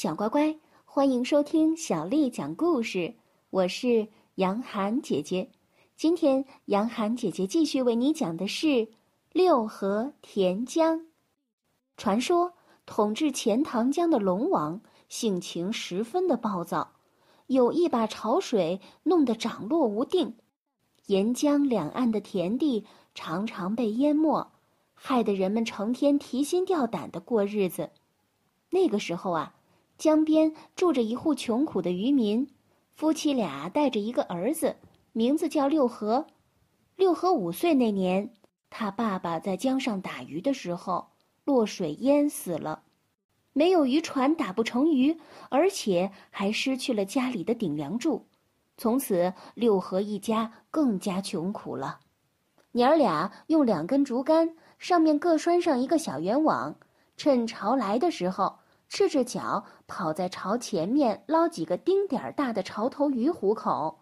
小乖乖，欢迎收听小丽讲故事。我是杨涵姐姐，今天杨涵姐姐继续为你讲的是六合田江。传说统治钱塘江的龙王性情十分的暴躁，有意把潮水弄得涨落无定，沿江两岸的田地常常被淹没，害得人们成天提心吊胆的过日子。那个时候啊。江边住着一户穷苦的渔民，夫妻俩带着一个儿子，名字叫六合。六合五岁那年，他爸爸在江上打鱼的时候落水淹死了，没有渔船打不成鱼，而且还失去了家里的顶梁柱。从此，六合一家更加穷苦了。娘儿俩用两根竹竿，上面各拴上一个小圆网，趁潮来的时候。赤着脚跑在潮前面捞几个丁点儿大的潮头鱼糊口，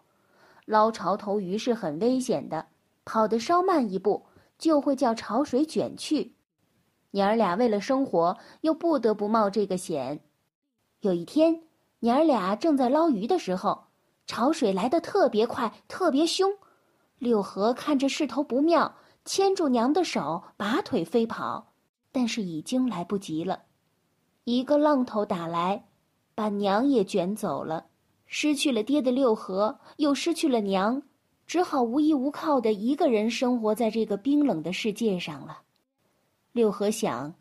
捞潮头鱼是很危险的，跑得稍慢一步就会叫潮水卷去。娘儿俩为了生活，又不得不冒这个险。有一天，娘儿俩正在捞鱼的时候，潮水来得特别快，特别凶。六合看着势头不妙，牵住娘的手，拔腿飞跑，但是已经来不及了。一个浪头打来，把娘也卷走了。失去了爹的六合，又失去了娘，只好无依无靠的一个人生活在这个冰冷的世界上了。六合想，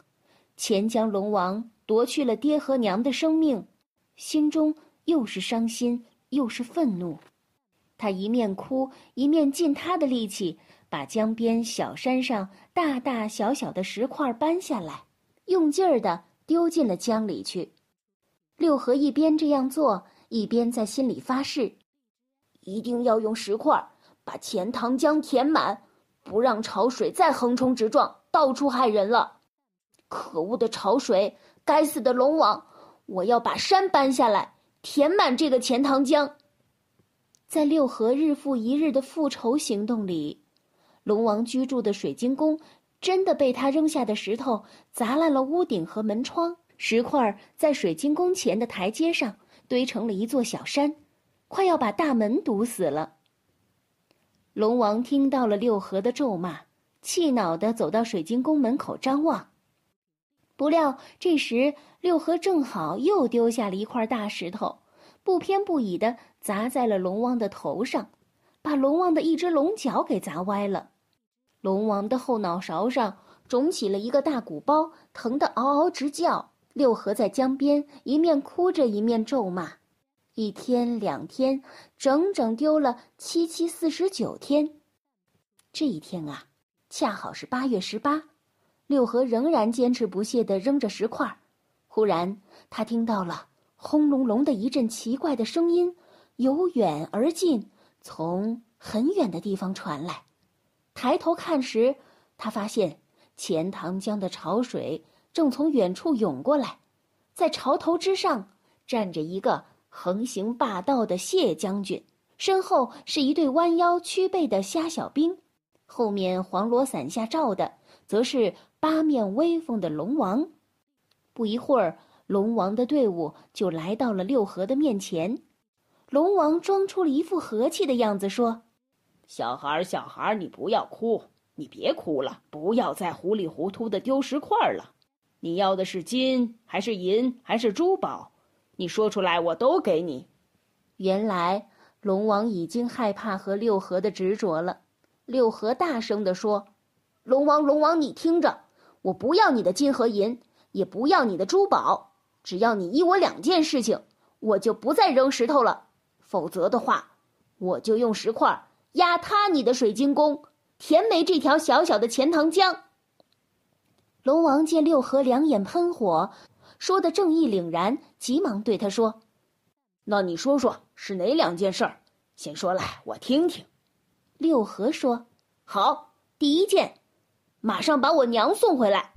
钱江龙王夺去了爹和娘的生命，心中又是伤心又是愤怒。他一面哭，一面尽他的力气，把江边小山上大大小小的石块搬下来，用劲儿的。丢进了江里去。六合一边这样做，一边在心里发誓：一定要用石块把钱塘江填满，不让潮水再横冲直撞，到处害人了。可恶的潮水！该死的龙王！我要把山搬下来，填满这个钱塘江。在六合日复一日的复仇行动里，龙王居住的水晶宫。真的被他扔下的石头砸烂了屋顶和门窗，石块在水晶宫前的台阶上堆成了一座小山，快要把大门堵死了。龙王听到了六合的咒骂，气恼地走到水晶宫门口张望，不料这时六合正好又丢下了一块大石头，不偏不倚地砸在了龙王的头上，把龙王的一只龙角给砸歪了。龙王的后脑勺上肿起了一个大鼓包，疼得嗷嗷直叫。六合在江边一面哭着一面咒骂，一天两天，整整丢了七七四十九天。这一天啊，恰好是八月十八，六合仍然坚持不懈地扔着石块。忽然，他听到了轰隆隆的一阵奇怪的声音，由远而近，从很远的地方传来。抬头看时，他发现钱塘江的潮水正从远处涌过来，在潮头之上站着一个横行霸道的谢将军，身后是一对弯腰屈背的虾小兵，后面黄罗伞下罩的则是八面威风的龙王。不一会儿，龙王的队伍就来到了六合的面前，龙王装出了一副和气的样子，说。小孩儿，小孩儿，你不要哭，你别哭了，不要再糊里糊涂的丢石块了。你要的是金还是银还是珠宝？你说出来，我都给你。原来龙王已经害怕和六合的执着了。六合大声地说：“龙王，龙王，你听着，我不要你的金和银，也不要你的珠宝，只要你依我两件事情，我就不再扔石头了。否则的话，我就用石块。”压塌你的水晶宫，填没这条小小的钱塘江。龙王见六合两眼喷火，说的正义凛然，急忙对他说：“那你说说是哪两件事儿？先说来，我听听。”六合说：“好，第一件，马上把我娘送回来；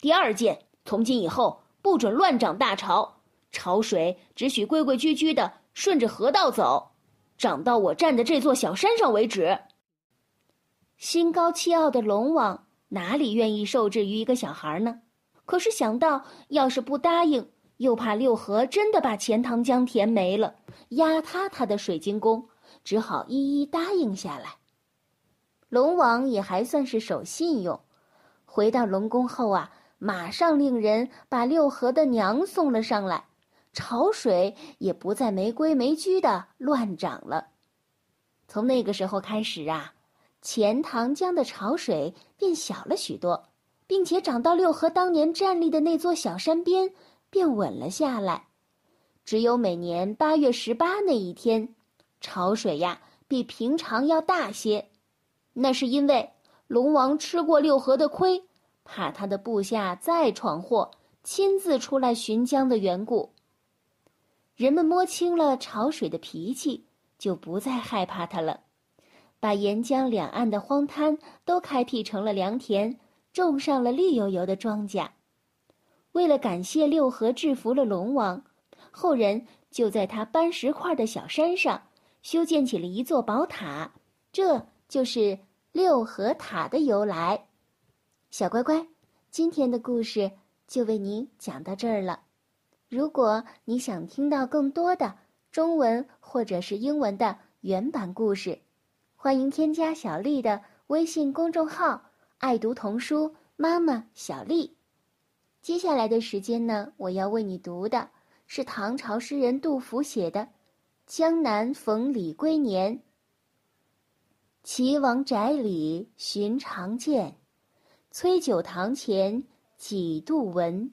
第二件，从今以后不准乱涨大潮，潮水只许规规矩矩的顺着河道走。”长到我站的这座小山上为止。心高气傲的龙王哪里愿意受制于一个小孩呢？可是想到要是不答应，又怕六合真的把钱塘江填没了，压塌他的水晶宫，只好一一答应下来。龙王也还算是守信用，回到龙宫后啊，马上令人把六合的娘送了上来，潮水也不再没规没矩的乱涨了。从那个时候开始啊，钱塘江的潮水变小了许多，并且涨到六合当年站立的那座小山边，便稳了下来。只有每年八月十八那一天，潮水呀比平常要大些。那是因为龙王吃过六合的亏，怕他的部下再闯祸，亲自出来巡江的缘故。人们摸清了潮水的脾气，就不再害怕它了，把沿江两岸的荒滩都开辟成了良田，种上了绿油油的庄稼。为了感谢六合制服了龙王，后人就在他搬石块的小山上修建起了一座宝塔。这。就是六合塔的由来，小乖乖，今天的故事就为你讲到这儿了。如果你想听到更多的中文或者是英文的原版故事，欢迎添加小丽的微信公众号“爱读童书妈妈小丽”。接下来的时间呢，我要为你读的是唐朝诗人杜甫写的《江南逢李龟年》。岐王宅里寻常见，崔九堂前几度闻。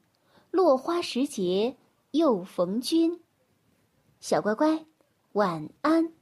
落花时节又逢君。小乖乖，晚安。